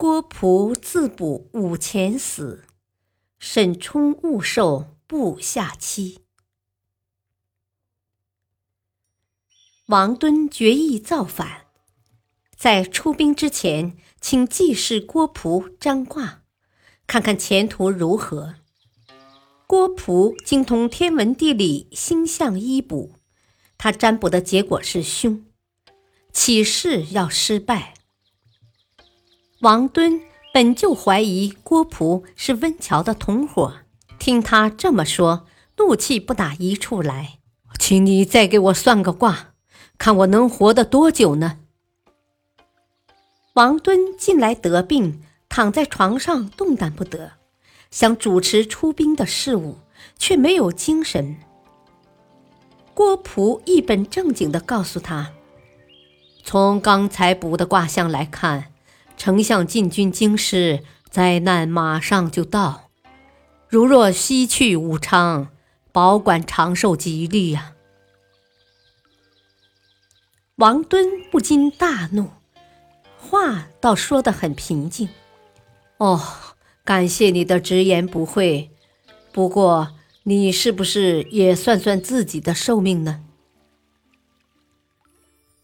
郭璞自卜五钱死，沈冲误受部下妻。王敦决意造反，在出兵之前，请记事郭璞占卦，看看前途如何。郭璞精通天文地理、星象医卜，他占卜的结果是凶，起事要失败。王敦本就怀疑郭璞是温峤的同伙，听他这么说，怒气不打一处来。请你再给我算个卦，看我能活得多久呢？王敦近来得病，躺在床上动弹不得，想主持出兵的事务，却没有精神。郭璞一本正经地告诉他：“从刚才卜的卦象来看。”丞相进军京师，灾难马上就到。如若西去武昌，保管长寿吉利呀！王敦不禁大怒，话倒说得很平静。哦，感谢你的直言不讳。不过，你是不是也算算自己的寿命呢？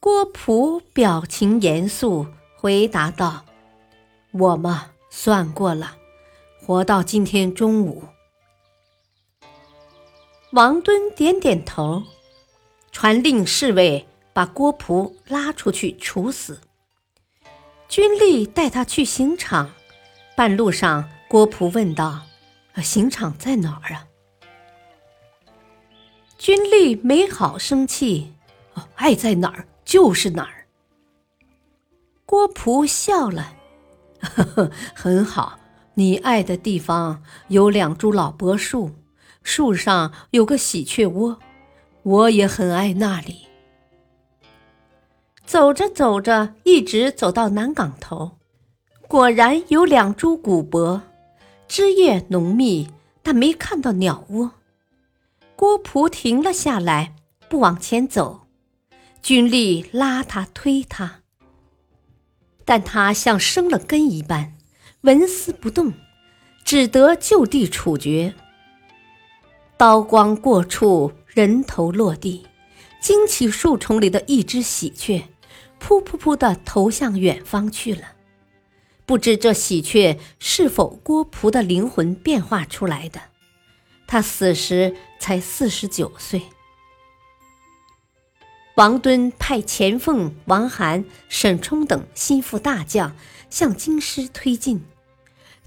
郭璞表情严肃。回答道：“我嘛，算过了，活到今天中午。”王敦点点头，传令侍卫把郭璞拉出去处死。军吏带他去刑场，半路上，郭璞问道：“刑场在哪儿啊？”军吏没好生气：“爱在哪儿就是哪儿。”郭璞笑了，呵呵，很好。你爱的地方有两株老柏树，树上有个喜鹊窝，我也很爱那里。走着走着，一直走到南岗头，果然有两株古柏，枝叶浓密，但没看到鸟窝。郭璞停了下来，不往前走，军吏拉他推他。但他像生了根一般，纹丝不动，只得就地处决。刀光过处，人头落地，惊起树丛里的一只喜鹊，噗噗噗的投向远方去了。不知这喜鹊是否郭璞的灵魂变化出来的？他死时才四十九岁。王敦派钱凤、王涵、沈冲等心腹大将向京师推进，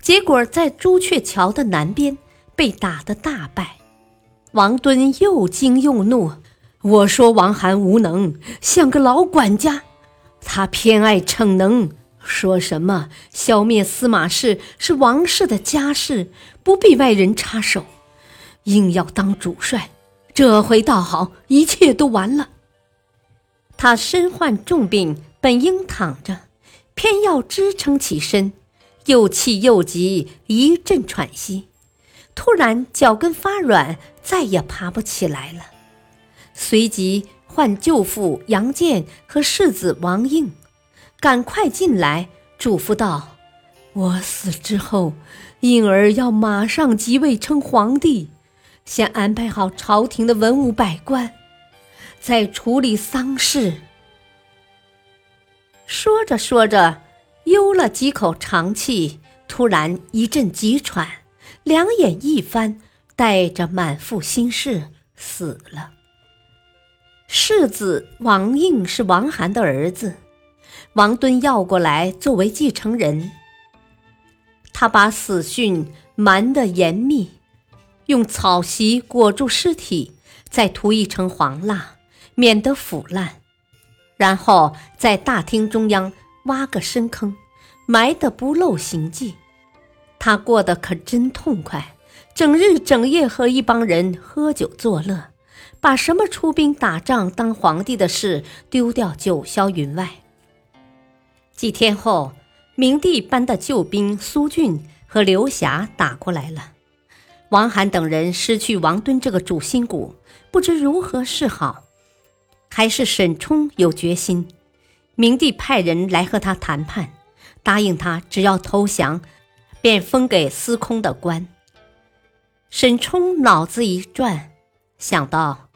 结果在朱雀桥的南边被打得大败。王敦又惊又怒：“我说王涵无能，像个老管家，他偏爱逞能，说什么消灭司马氏是王氏的家事，不必外人插手，硬要当主帅。这回倒好，一切都完了。”他身患重病，本应躺着，偏要支撑起身，又气又急，一阵喘息，突然脚跟发软，再也爬不起来了。随即唤舅父杨建和世子王应，赶快进来嘱咐道：“我死之后，婴儿要马上即位称皇帝，先安排好朝廷的文武百官。”在处理丧事。说着说着，悠了几口长气，突然一阵急喘，两眼一翻，带着满腹心事死了。世子王应是王涵的儿子，王敦要过来作为继承人。他把死讯瞒得严密，用草席裹住尸体，再涂一层黄蜡。免得腐烂，然后在大厅中央挖个深坑，埋得不露形迹。他过得可真痛快，整日整夜和一帮人喝酒作乐，把什么出兵打仗、当皇帝的事丢掉，九霄云外。几天后，明帝班的救兵苏俊和刘霞打过来了，王罕等人失去王敦这个主心骨，不知如何是好。还是沈冲有决心，明帝派人来和他谈判，答应他只要投降。便封给司空的官。沈冲脑子一转，想到：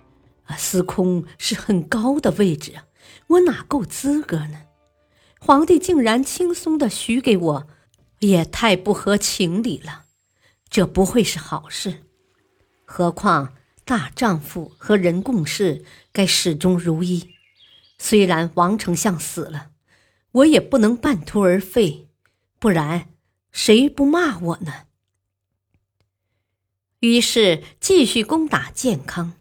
司空是很高的位置，我哪够资格呢？皇帝竟然轻松的许给我，也太不合情理了。这不会是好事。何况大丈夫和人共事，该始终如一。虽然王丞相死了，我也不能半途而废，不然。谁不骂我呢？于是继续攻打建康。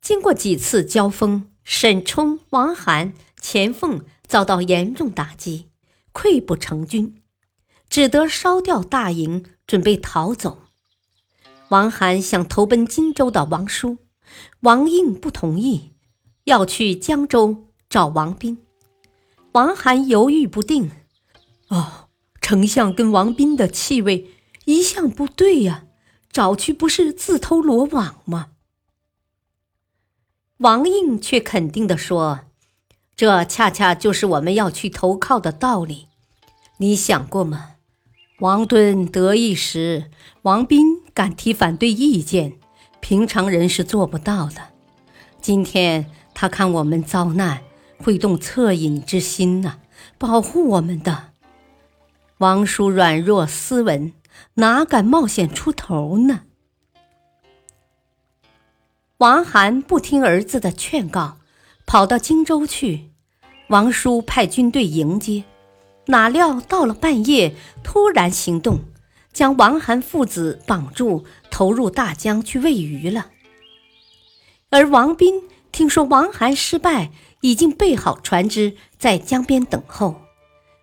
经过几次交锋，沈冲、王罕、钱凤遭到严重打击，溃不成军，只得烧掉大营，准备逃走。王罕想投奔荆州的王叔，王应不同意，要去江州找王斌。王涵犹豫不定，哦。丞相跟王斌的气味一向不对呀，找去不是自投罗网吗？王应却肯定地说：“这恰恰就是我们要去投靠的道理。你想过吗？王敦得意时，王斌敢提反对意见，平常人是做不到的。今天他看我们遭难，会动恻隐之心呐，保护我们的。”王叔软弱斯文，哪敢冒险出头呢？王涵不听儿子的劝告，跑到荆州去。王叔派军队迎接，哪料到了半夜，突然行动，将王涵父子绑住，投入大江去喂鱼了。而王斌听说王涵失败，已经备好船只，在江边等候。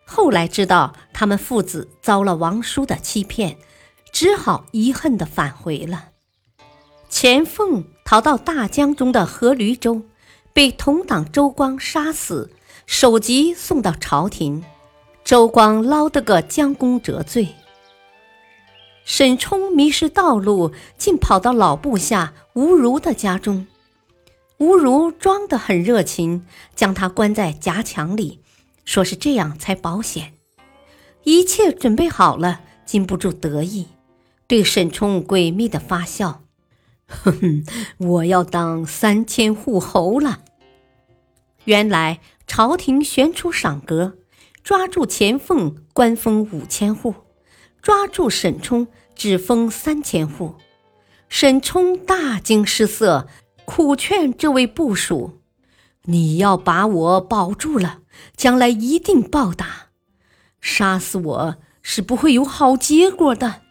后来知道他们父子遭了王叔的欺骗，只好遗恨地返回了。钱凤逃到大江中的河驴州，被同党周光杀死，首级送到朝廷，周光捞得个将功折罪。沈冲迷失道路，竟跑到老部下吴如的家中，吴如装得很热情，将他关在夹墙里。说是这样才保险，一切准备好了，禁不住得意，对沈冲诡秘的发笑：“哼哼，我要当三千户侯了。”原来朝廷悬出赏格，抓住钱凤，官封五千户；抓住沈冲，只封三千户。沈冲大惊失色，苦劝这位部属：“你要把我保住了。”将来一定报答，杀死我是不会有好结果的。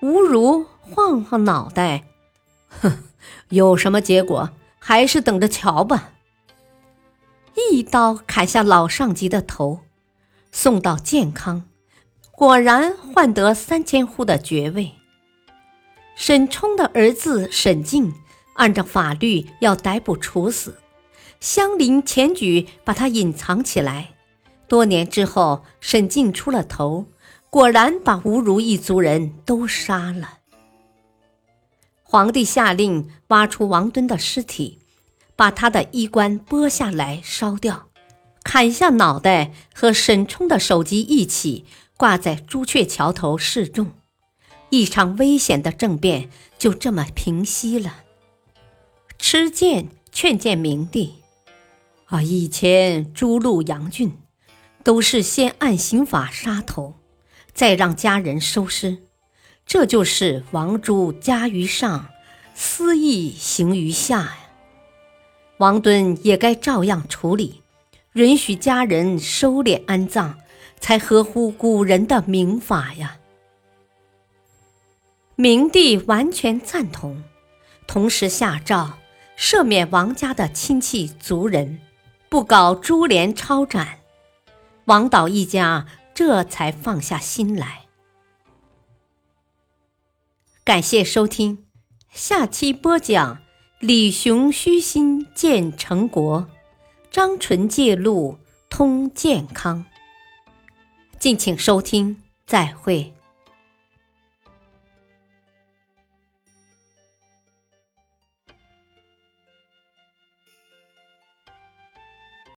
吴如晃晃脑袋，哼，有什么结果，还是等着瞧吧。一刀砍下老上级的头，送到健康，果然换得三千户的爵位。沈冲的儿子沈静，按照法律要逮捕处死。乡邻前举把他隐藏起来，多年之后，沈静出了头，果然把吴如一族人都杀了。皇帝下令挖出王敦的尸体，把他的衣冠剥下来烧掉，砍下脑袋和沈冲的首级一起挂在朱雀桥头示众，一场危险的政变就这么平息了。持剑劝谏明帝。啊！以前诛戮杨俊，都是先按刑法杀头，再让家人收尸，这就是王诛加于上，私意行于下呀。王敦也该照样处理，允许家人收敛安葬，才合乎古人的明法呀。明帝完全赞同，同时下诏赦免王家的亲戚族人。不搞株连抄斩，王导一家这才放下心来。感谢收听，下期播讲李雄虚心见成国，张纯借路通健康。敬请收听，再会。